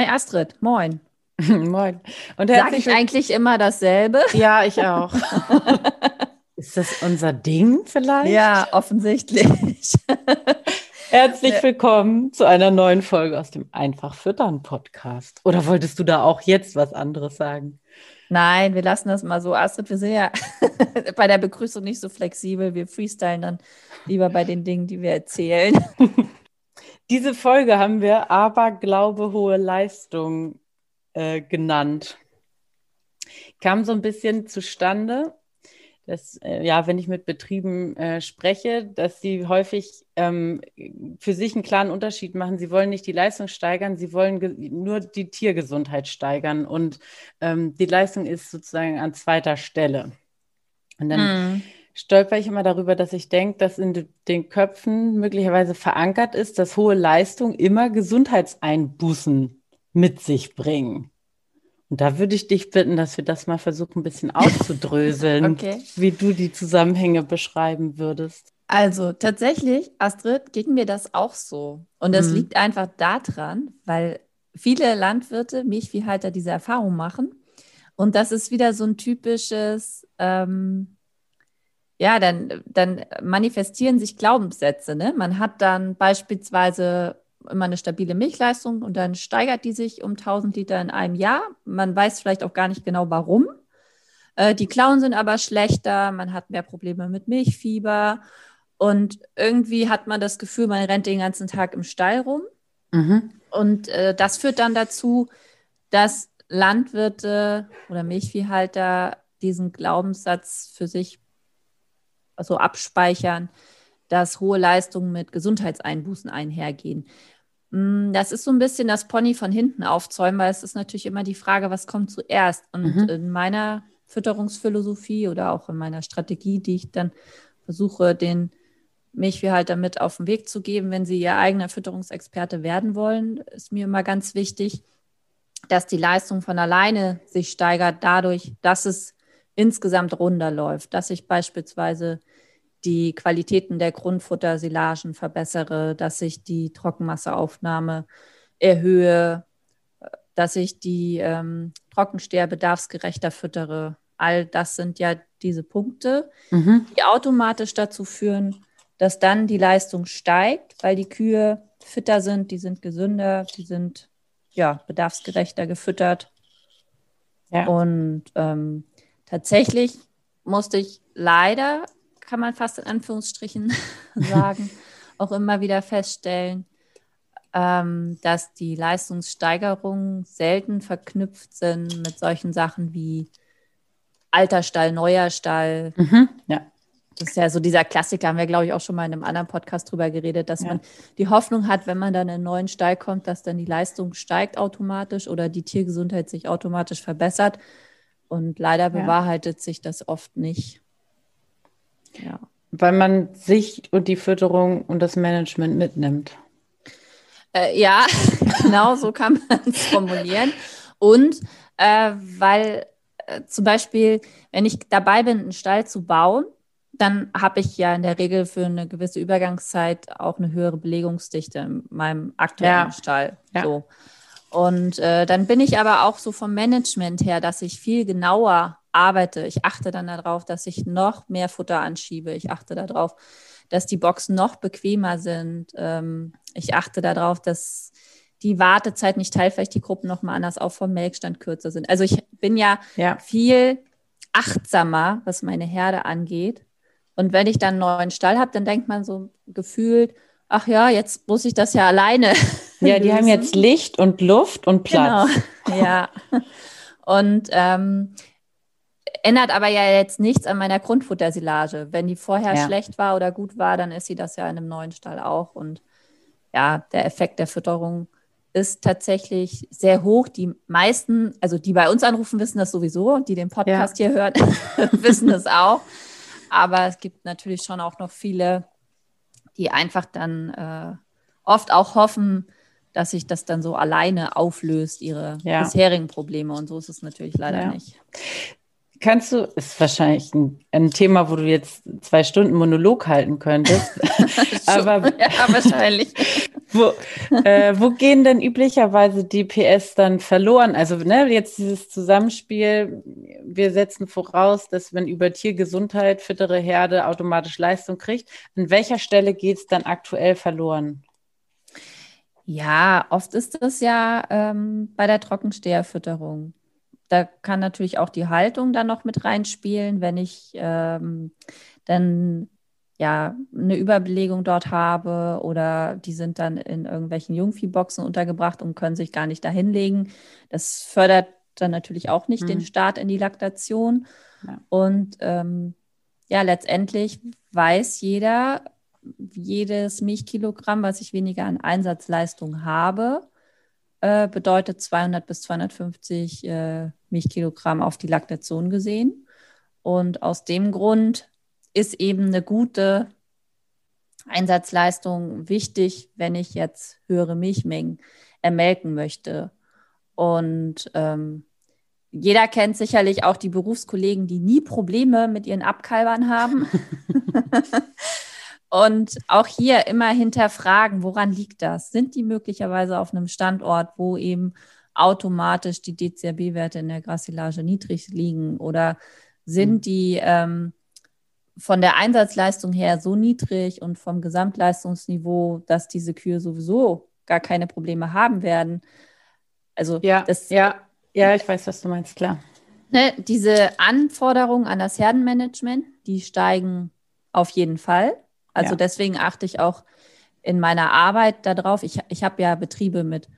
Hi Astrid, moin. moin. Und Sag ich eigentlich immer dasselbe? Ja, ich auch. Ist das unser Ding vielleicht? Ja, offensichtlich. Herzlich willkommen zu einer neuen Folge aus dem Einfach Füttern Podcast. Oder wolltest du da auch jetzt was anderes sagen? Nein, wir lassen das mal so. Astrid, wir sind ja bei der Begrüßung nicht so flexibel. Wir freestylen dann lieber bei den Dingen, die wir erzählen. Diese Folge haben wir Aberglaube, hohe Leistung äh, genannt. Kam so ein bisschen zustande, dass, äh, ja, wenn ich mit Betrieben äh, spreche, dass sie häufig ähm, für sich einen klaren Unterschied machen. Sie wollen nicht die Leistung steigern, sie wollen nur die Tiergesundheit steigern und ähm, die Leistung ist sozusagen an zweiter Stelle. Und dann mm. Stolper ich immer darüber, dass ich denke, dass in den Köpfen möglicherweise verankert ist, dass hohe Leistung immer Gesundheitseinbußen mit sich bringen. Und da würde ich dich bitten, dass wir das mal versuchen, ein bisschen auszudröseln, okay. wie du die Zusammenhänge beschreiben würdest. Also tatsächlich, Astrid, geht mir das auch so. Und das mhm. liegt einfach daran, weil viele Landwirte, Milchviehhalter diese Erfahrung machen. Und das ist wieder so ein typisches, ähm, ja, dann, dann manifestieren sich Glaubenssätze. Ne? Man hat dann beispielsweise immer eine stabile Milchleistung und dann steigert die sich um 1000 Liter in einem Jahr. Man weiß vielleicht auch gar nicht genau warum. Äh, die Klauen sind aber schlechter, man hat mehr Probleme mit Milchfieber und irgendwie hat man das Gefühl, man rennt den ganzen Tag im Stall rum. Mhm. Und äh, das führt dann dazu, dass Landwirte oder Milchviehhalter diesen Glaubenssatz für sich so abspeichern, dass hohe Leistungen mit Gesundheitseinbußen einhergehen. Mm, das ist so ein bisschen das Pony von hinten aufzäumen, weil es ist natürlich immer die Frage, was kommt zuerst. Und mhm. in meiner Fütterungsphilosophie oder auch in meiner Strategie, die ich dann versuche, den Milchviehhalter mit auf den Weg zu geben, wenn sie ihr eigener Fütterungsexperte werden wollen, ist mir immer ganz wichtig, dass die Leistung von alleine sich steigert, dadurch, dass es insgesamt runder läuft, dass ich beispielsweise die Qualitäten der Grundfuttersilagen verbessere, dass ich die Trockenmasseaufnahme erhöhe, dass ich die ähm, Trockensteher bedarfsgerechter füttere. All das sind ja diese Punkte, mhm. die automatisch dazu führen, dass dann die Leistung steigt, weil die Kühe fitter sind, die sind gesünder, die sind ja bedarfsgerechter gefüttert. Ja. Und ähm, tatsächlich musste ich leider kann man fast in Anführungsstrichen sagen, auch immer wieder feststellen, ähm, dass die Leistungssteigerungen selten verknüpft sind mit solchen Sachen wie alter Stall, neuer Stall. Mhm, ja. Das ist ja so dieser Klassiker, haben wir, glaube ich, auch schon mal in einem anderen Podcast drüber geredet, dass ja. man die Hoffnung hat, wenn man dann in einen neuen Stall kommt, dass dann die Leistung steigt automatisch oder die Tiergesundheit sich automatisch verbessert. Und leider bewahrheitet ja. sich das oft nicht. Ja. Weil man sich und die Fütterung und das Management mitnimmt. Äh, ja, genau so kann man es formulieren. Und äh, weil äh, zum Beispiel, wenn ich dabei bin, einen Stall zu bauen, dann habe ich ja in der Regel für eine gewisse Übergangszeit auch eine höhere Belegungsdichte in meinem aktuellen ja. Stall. Ja. So. Und äh, dann bin ich aber auch so vom Management her, dass ich viel genauer arbeite. Ich achte dann darauf, dass ich noch mehr Futter anschiebe. Ich achte darauf, dass die Boxen noch bequemer sind. Ähm, ich achte darauf, dass die Wartezeit nicht teilt, vielleicht die Gruppen nochmal anders auf vom Melkstand kürzer sind. Also ich bin ja, ja, viel achtsamer, was meine Herde angeht. Und wenn ich dann einen neuen Stall habe, dann denkt man so gefühlt, ach ja, jetzt muss ich das ja alleine. Ja, die haben jetzt Licht und Luft und Platz. Genau, ja. Und ähm, ändert aber ja jetzt nichts an meiner Grundfuttersilage. Wenn die vorher ja. schlecht war oder gut war, dann ist sie das ja in einem neuen Stall auch. Und ja, der Effekt der Fütterung ist tatsächlich sehr hoch. Die meisten, also die bei uns anrufen, wissen das sowieso. Die den Podcast ja. hier hören, wissen das auch. Aber es gibt natürlich schon auch noch viele, die einfach dann äh, oft auch hoffen, dass sich das dann so alleine auflöst, ihre ja. bisherigen Probleme. Und so ist es natürlich leider ja. nicht. Kannst du, ist wahrscheinlich ein, ein, Thema, wo du jetzt zwei Stunden Monolog halten könntest. aber ja, wahrscheinlich. wo, äh, wo gehen denn üblicherweise die PS dann verloren? Also ne, jetzt dieses Zusammenspiel, wir setzen voraus, dass wenn über Tiergesundheit fittere Herde automatisch Leistung kriegt. An welcher Stelle geht es dann aktuell verloren? Ja, oft ist das ja ähm, bei der Trockensteherfütterung. Da kann natürlich auch die Haltung dann noch mit reinspielen, wenn ich ähm, dann ja eine Überbelegung dort habe oder die sind dann in irgendwelchen Jungviehboxen untergebracht und können sich gar nicht dahinlegen. Das fördert dann natürlich auch nicht mhm. den Start in die Laktation. Ja. Und ähm, ja, letztendlich weiß jeder, jedes Milchkilogramm, was ich weniger an Einsatzleistung habe, äh, bedeutet 200 bis 250 äh, Milchkilogramm auf die Laktation gesehen. Und aus dem Grund ist eben eine gute Einsatzleistung wichtig, wenn ich jetzt höhere Milchmengen ermelken möchte. Und ähm, jeder kennt sicherlich auch die Berufskollegen, die nie Probleme mit ihren Abkalbern haben. Und auch hier immer hinterfragen, woran liegt das? Sind die möglicherweise auf einem Standort, wo eben automatisch die DCRB-Werte in der Grassilage niedrig liegen? Oder sind mhm. die ähm, von der Einsatzleistung her so niedrig und vom Gesamtleistungsniveau, dass diese Kühe sowieso gar keine Probleme haben werden? Also ja, das, ja, ja, ich weiß, was du meinst, klar. Ne, diese Anforderungen an das Herdenmanagement, die steigen auf jeden Fall. Also ja. deswegen achte ich auch in meiner Arbeit darauf. Ich, ich habe ja Betriebe mit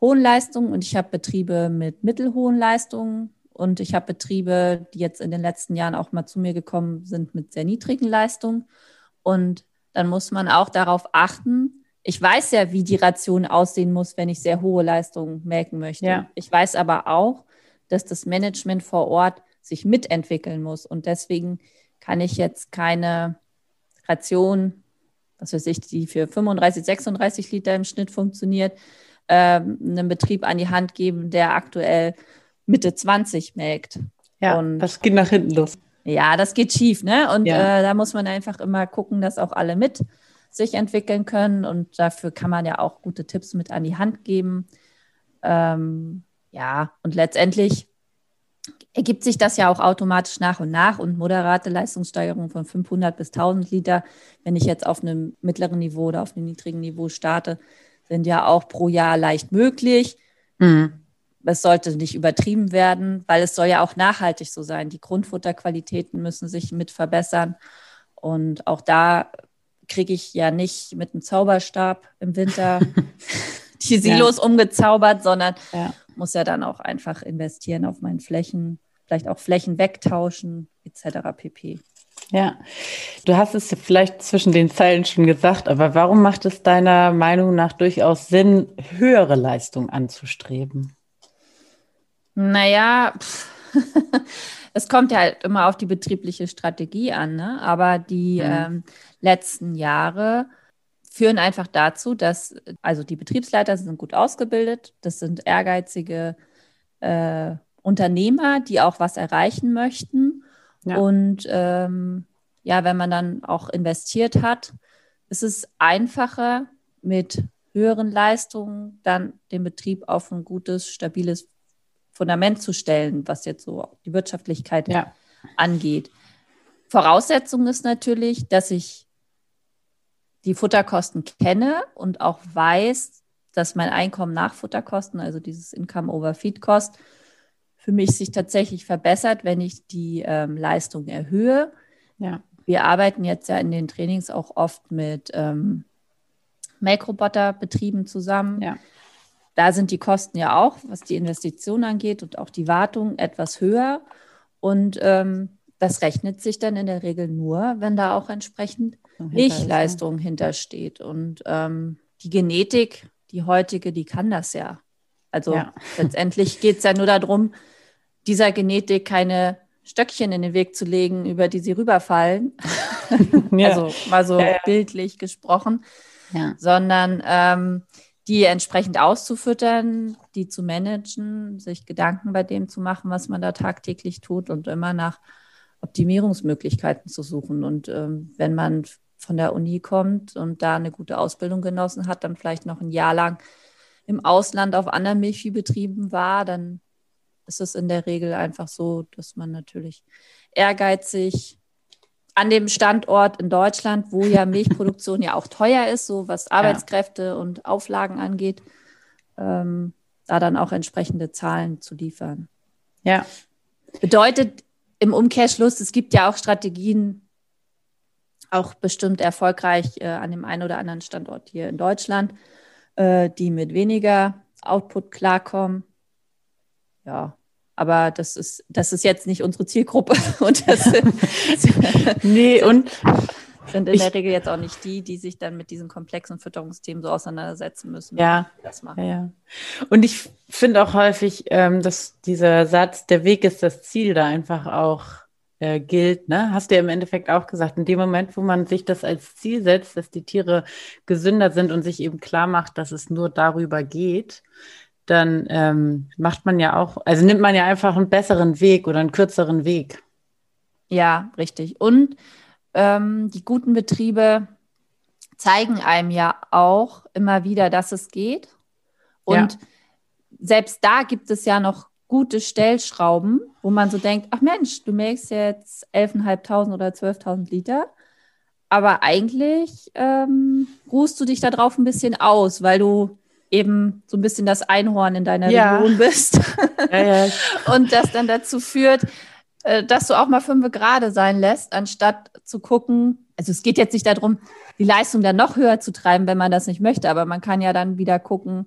hohen Leistungen und ich habe Betriebe mit mittelhohen Leistungen und ich habe Betriebe, die jetzt in den letzten Jahren auch mal zu mir gekommen sind mit sehr niedrigen Leistungen. Und dann muss man auch darauf achten. Ich weiß ja, wie die Ration aussehen muss, wenn ich sehr hohe Leistungen melken möchte. Ja. Ich weiß aber auch, dass das Management vor Ort sich mitentwickeln muss. Und deswegen kann ich jetzt keine Ration, was weiß ich, die für 35, 36 Liter im Schnitt funktioniert, ähm, einem Betrieb an die Hand geben, der aktuell Mitte 20 melkt. Ja, und das geht nach hinten los. Ja, das geht schief, ne? Und ja. äh, da muss man einfach immer gucken, dass auch alle mit sich entwickeln können. Und dafür kann man ja auch gute Tipps mit an die Hand geben. Ähm, ja, und letztendlich ergibt sich das ja auch automatisch nach und nach und moderate Leistungssteigerung von 500 bis 1000 Liter, wenn ich jetzt auf einem mittleren Niveau oder auf einem niedrigen Niveau starte, sind ja auch pro Jahr leicht möglich. Mhm. Es sollte nicht übertrieben werden, weil es soll ja auch nachhaltig so sein. Die Grundfutterqualitäten müssen sich mit verbessern. Und auch da kriege ich ja nicht mit einem Zauberstab im Winter die Silos ja. umgezaubert, sondern ja. muss ja dann auch einfach investieren auf meinen Flächen, vielleicht auch Flächen wegtauschen, etc. pp. Ja, du hast es vielleicht zwischen den Zeilen schon gesagt, aber warum macht es deiner Meinung nach durchaus Sinn, höhere Leistung anzustreben? Naja, es kommt ja halt immer auf die betriebliche Strategie an, ne? aber die mhm. ähm, letzten Jahre führen einfach dazu, dass also die Betriebsleiter sind gut ausgebildet, das sind ehrgeizige äh, Unternehmer, die auch was erreichen möchten. Ja. Und ähm, ja, wenn man dann auch investiert hat, ist es einfacher mit höheren Leistungen dann den Betrieb auf ein gutes, stabiles Fundament zu stellen, was jetzt so die Wirtschaftlichkeit ja. angeht. Voraussetzung ist natürlich, dass ich die Futterkosten kenne und auch weiß, dass mein Einkommen nach Futterkosten, also dieses Income over Feed Cost, für mich sich tatsächlich verbessert, wenn ich die ähm, Leistung erhöhe. Ja. Wir arbeiten jetzt ja in den Trainings auch oft mit ähm, Make-Roboter-Betrieben zusammen. Ja. Da sind die Kosten ja auch, was die Investition angeht und auch die Wartung, etwas höher. Und ähm, das rechnet sich dann in der Regel nur, wenn da auch entsprechend Milchleistung hintersteht. Und ähm, die Genetik, die heutige, die kann das ja. Also ja. letztendlich geht es ja nur darum, dieser Genetik keine Stöckchen in den Weg zu legen, über die sie rüberfallen. ja. Also mal so ja, bildlich gesprochen. Sondern ähm, die entsprechend auszufüttern, die zu managen, sich Gedanken bei dem zu machen, was man da tagtäglich tut und immer nach Optimierungsmöglichkeiten zu suchen. Und ähm, wenn man von der Uni kommt und da eine gute Ausbildung genossen hat, dann vielleicht noch ein Jahr lang im Ausland auf anderen Milchviehbetrieben war, dann ist es in der Regel einfach so, dass man natürlich ehrgeizig an dem Standort in Deutschland, wo ja Milchproduktion ja auch teuer ist, so was Arbeitskräfte ja. und Auflagen angeht, ähm, da dann auch entsprechende Zahlen zu liefern. Ja. Bedeutet im Umkehrschluss, es gibt ja auch Strategien, auch bestimmt erfolgreich äh, an dem einen oder anderen Standort hier in Deutschland, äh, die mit weniger Output klarkommen. Ja, aber das ist, das ist jetzt nicht unsere Zielgruppe. und das nee, und sind in ich, der Regel jetzt auch nicht die, die sich dann mit diesen komplexen Fütterungsthemen so auseinandersetzen müssen. Ja, das machen. Ja. Und ich finde auch häufig, ähm, dass dieser Satz, der Weg ist das Ziel, da einfach auch äh, gilt. Ne? Hast du ja im Endeffekt auch gesagt, in dem Moment, wo man sich das als Ziel setzt, dass die Tiere gesünder sind und sich eben klar macht, dass es nur darüber geht, dann ähm, macht man ja auch, also nimmt man ja einfach einen besseren Weg oder einen kürzeren Weg. Ja, richtig. Und ähm, die guten Betriebe zeigen einem ja auch immer wieder, dass es geht. Und ja. selbst da gibt es ja noch gute Stellschrauben, wo man so denkt, ach Mensch, du melkst jetzt 11.500 oder 12.000 Liter, aber eigentlich ähm, ruhst du dich darauf ein bisschen aus, weil du eben so ein bisschen das Einhorn in deiner ja. Region bist. Ja, ja. Und das dann dazu führt, äh, dass du auch mal fünf gerade sein lässt, anstatt zu gucken, also es geht jetzt nicht darum, die Leistung dann noch höher zu treiben, wenn man das nicht möchte, aber man kann ja dann wieder gucken,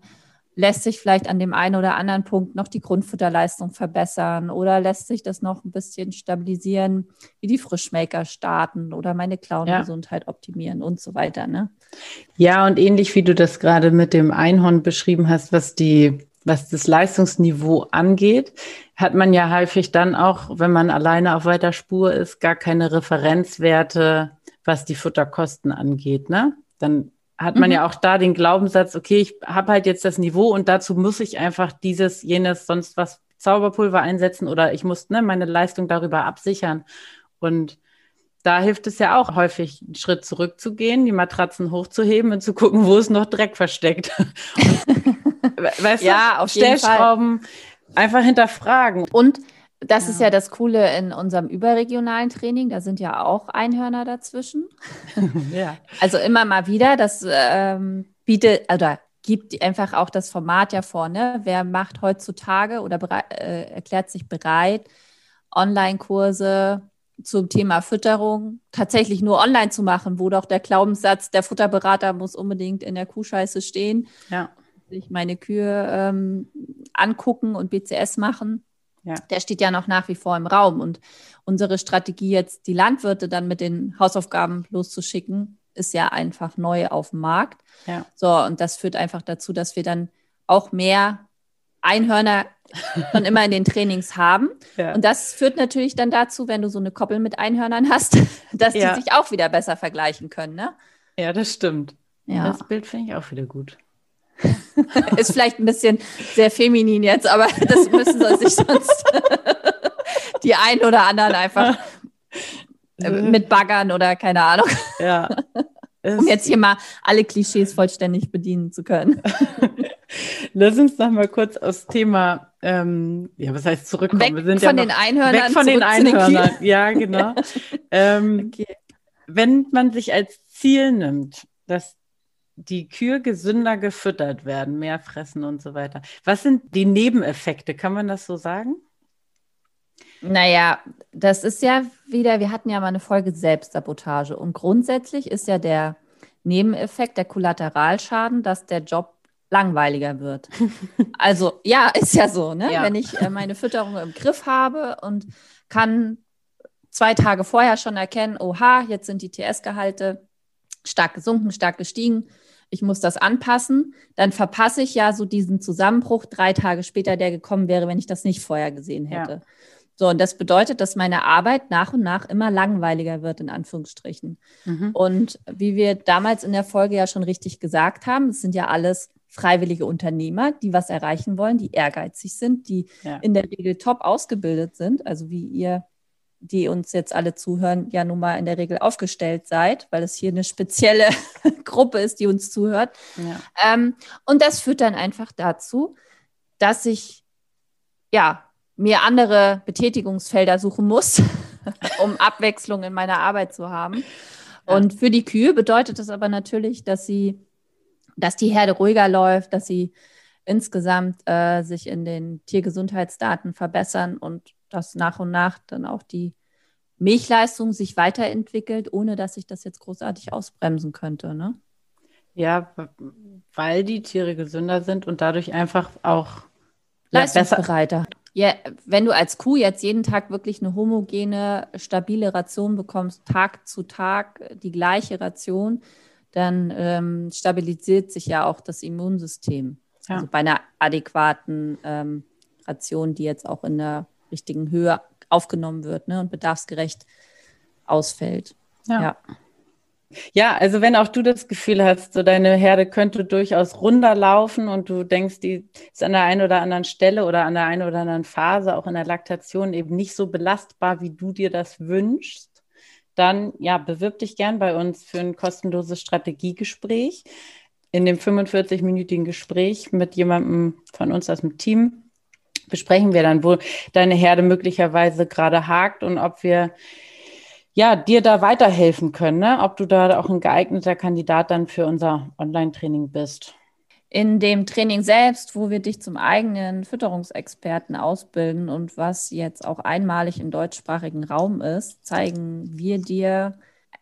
lässt sich vielleicht an dem einen oder anderen Punkt noch die Grundfutterleistung verbessern oder lässt sich das noch ein bisschen stabilisieren, wie die Frischmaker starten oder meine Clown-Gesundheit ja. optimieren und so weiter. Ne? Ja, und ähnlich wie du das gerade mit dem Einhorn beschrieben hast, was die was das Leistungsniveau angeht, hat man ja häufig dann auch, wenn man alleine auf weiter Spur ist, gar keine Referenzwerte, was die Futterkosten angeht. Ne? Dann hat man mhm. ja auch da den Glaubenssatz, okay, ich habe halt jetzt das Niveau und dazu muss ich einfach dieses, jenes, sonst was Zauberpulver einsetzen oder ich muss ne, meine Leistung darüber absichern. Und da hilft es ja auch häufig, einen Schritt zurückzugehen, die Matratzen hochzuheben und zu gucken, wo ist noch Dreck versteckt. weißt ja, du, auf Stellschrauben einfach hinterfragen. Und das ja. ist ja das Coole in unserem überregionalen Training. Da sind ja auch Einhörner dazwischen. ja. Also immer mal wieder. Das ähm, bietet oder gibt einfach auch das Format ja vor. Ne? Wer macht heutzutage oder äh, erklärt sich bereit, Online-Kurse zum Thema Fütterung tatsächlich nur online zu machen, wo doch der Glaubenssatz, der Futterberater muss unbedingt in der Kuhscheiße stehen, ja. sich meine Kühe ähm, angucken und BCS machen ja. Der steht ja noch nach wie vor im Raum. Und unsere Strategie jetzt, die Landwirte dann mit den Hausaufgaben loszuschicken, ist ja einfach neu auf dem Markt. Ja. So, und das führt einfach dazu, dass wir dann auch mehr Einhörner schon immer in den Trainings haben. Ja. Und das führt natürlich dann dazu, wenn du so eine Koppel mit Einhörnern hast, dass ja. die sich auch wieder besser vergleichen können. Ne? Ja, das stimmt. Ja. Das Bild finde ich auch wieder gut. Ist vielleicht ein bisschen sehr feminin jetzt, aber das müssen sie sich sonst die einen oder anderen einfach mit baggern oder keine Ahnung. Ja. um jetzt hier mal alle Klischees vollständig bedienen zu können. Lass uns noch mal kurz aufs Thema, ähm, ja, was heißt zurückkommen? Weg Wir sind von ja den Einhörnern. Weg von den Einhörnern, ja, genau. ähm, okay. Wenn man sich als Ziel nimmt, dass die Kühe gesünder gefüttert werden, mehr fressen und so weiter. Was sind die Nebeneffekte? Kann man das so sagen? Naja, das ist ja wieder, wir hatten ja mal eine Folge Selbstsabotage und grundsätzlich ist ja der Nebeneffekt, der Kollateralschaden, dass der Job langweiliger wird. also ja, ist ja so, ne? Ja. Wenn ich äh, meine Fütterung im Griff habe und kann zwei Tage vorher schon erkennen, oha, jetzt sind die TS-Gehalte stark gesunken, stark gestiegen, ich muss das anpassen, dann verpasse ich ja so diesen Zusammenbruch drei Tage später, der gekommen wäre, wenn ich das nicht vorher gesehen hätte. Ja. So, und das bedeutet, dass meine Arbeit nach und nach immer langweiliger wird, in Anführungsstrichen. Mhm. Und wie wir damals in der Folge ja schon richtig gesagt haben, es sind ja alles freiwillige Unternehmer, die was erreichen wollen, die ehrgeizig sind, die ja. in der Regel top ausgebildet sind, also wie ihr, die uns jetzt alle zuhören, ja nun mal in der Regel aufgestellt seid, weil es hier eine spezielle Gruppe ist, die uns zuhört. Ja. Ähm, und das führt dann einfach dazu, dass ich ja mir andere Betätigungsfelder suchen muss, um Abwechslung in meiner Arbeit zu haben. Und für die Kühe bedeutet das aber natürlich, dass sie, dass die Herde ruhiger läuft, dass sie insgesamt äh, sich in den Tiergesundheitsdaten verbessern und dass nach und nach dann auch die Milchleistung sich weiterentwickelt, ohne dass ich das jetzt großartig ausbremsen könnte. Ne? Ja, weil die Tiere gesünder sind und dadurch einfach auch leistungsbereiter. Ja, wenn du als Kuh jetzt jeden Tag wirklich eine homogene, stabile Ration bekommst, Tag zu Tag die gleiche Ration, dann ähm, stabilisiert sich ja auch das Immunsystem. Ja. Also bei einer adäquaten ähm, Ration, die jetzt auch in der richtigen Höhe aufgenommen wird ne, und bedarfsgerecht ausfällt. ja. ja. Ja, also wenn auch du das Gefühl hast, so deine Herde könnte durchaus runterlaufen und du denkst, die ist an der einen oder anderen Stelle oder an der einen oder anderen Phase, auch in der Laktation, eben nicht so belastbar, wie du dir das wünschst, dann ja, bewirb dich gern bei uns für ein kostenloses Strategiegespräch. In dem 45-minütigen Gespräch mit jemandem von uns aus dem Team besprechen wir dann, wo deine Herde möglicherweise gerade hakt und ob wir ja, dir da weiterhelfen können, ne? ob du da auch ein geeigneter Kandidat dann für unser Online-Training bist. In dem Training selbst, wo wir dich zum eigenen Fütterungsexperten ausbilden und was jetzt auch einmalig im deutschsprachigen Raum ist, zeigen wir dir,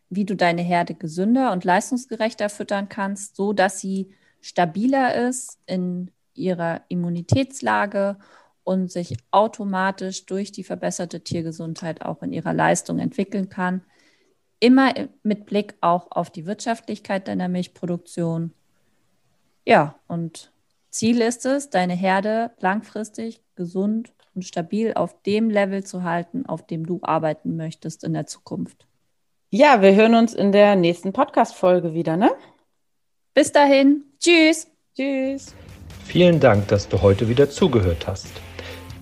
wie du deine Herde gesünder und leistungsgerechter füttern kannst, so dass sie stabiler ist in ihrer Immunitätslage und sich automatisch durch die verbesserte Tiergesundheit auch in ihrer Leistung entwickeln kann. Immer mit Blick auch auf die Wirtschaftlichkeit deiner Milchproduktion. Ja, und Ziel ist es, deine Herde langfristig gesund und stabil auf dem Level zu halten, auf dem du arbeiten möchtest in der Zukunft. Ja, wir hören uns in der nächsten Podcast-Folge wieder, ne? Bis dahin. Tschüss. Tschüss. Vielen Dank, dass du heute wieder zugehört hast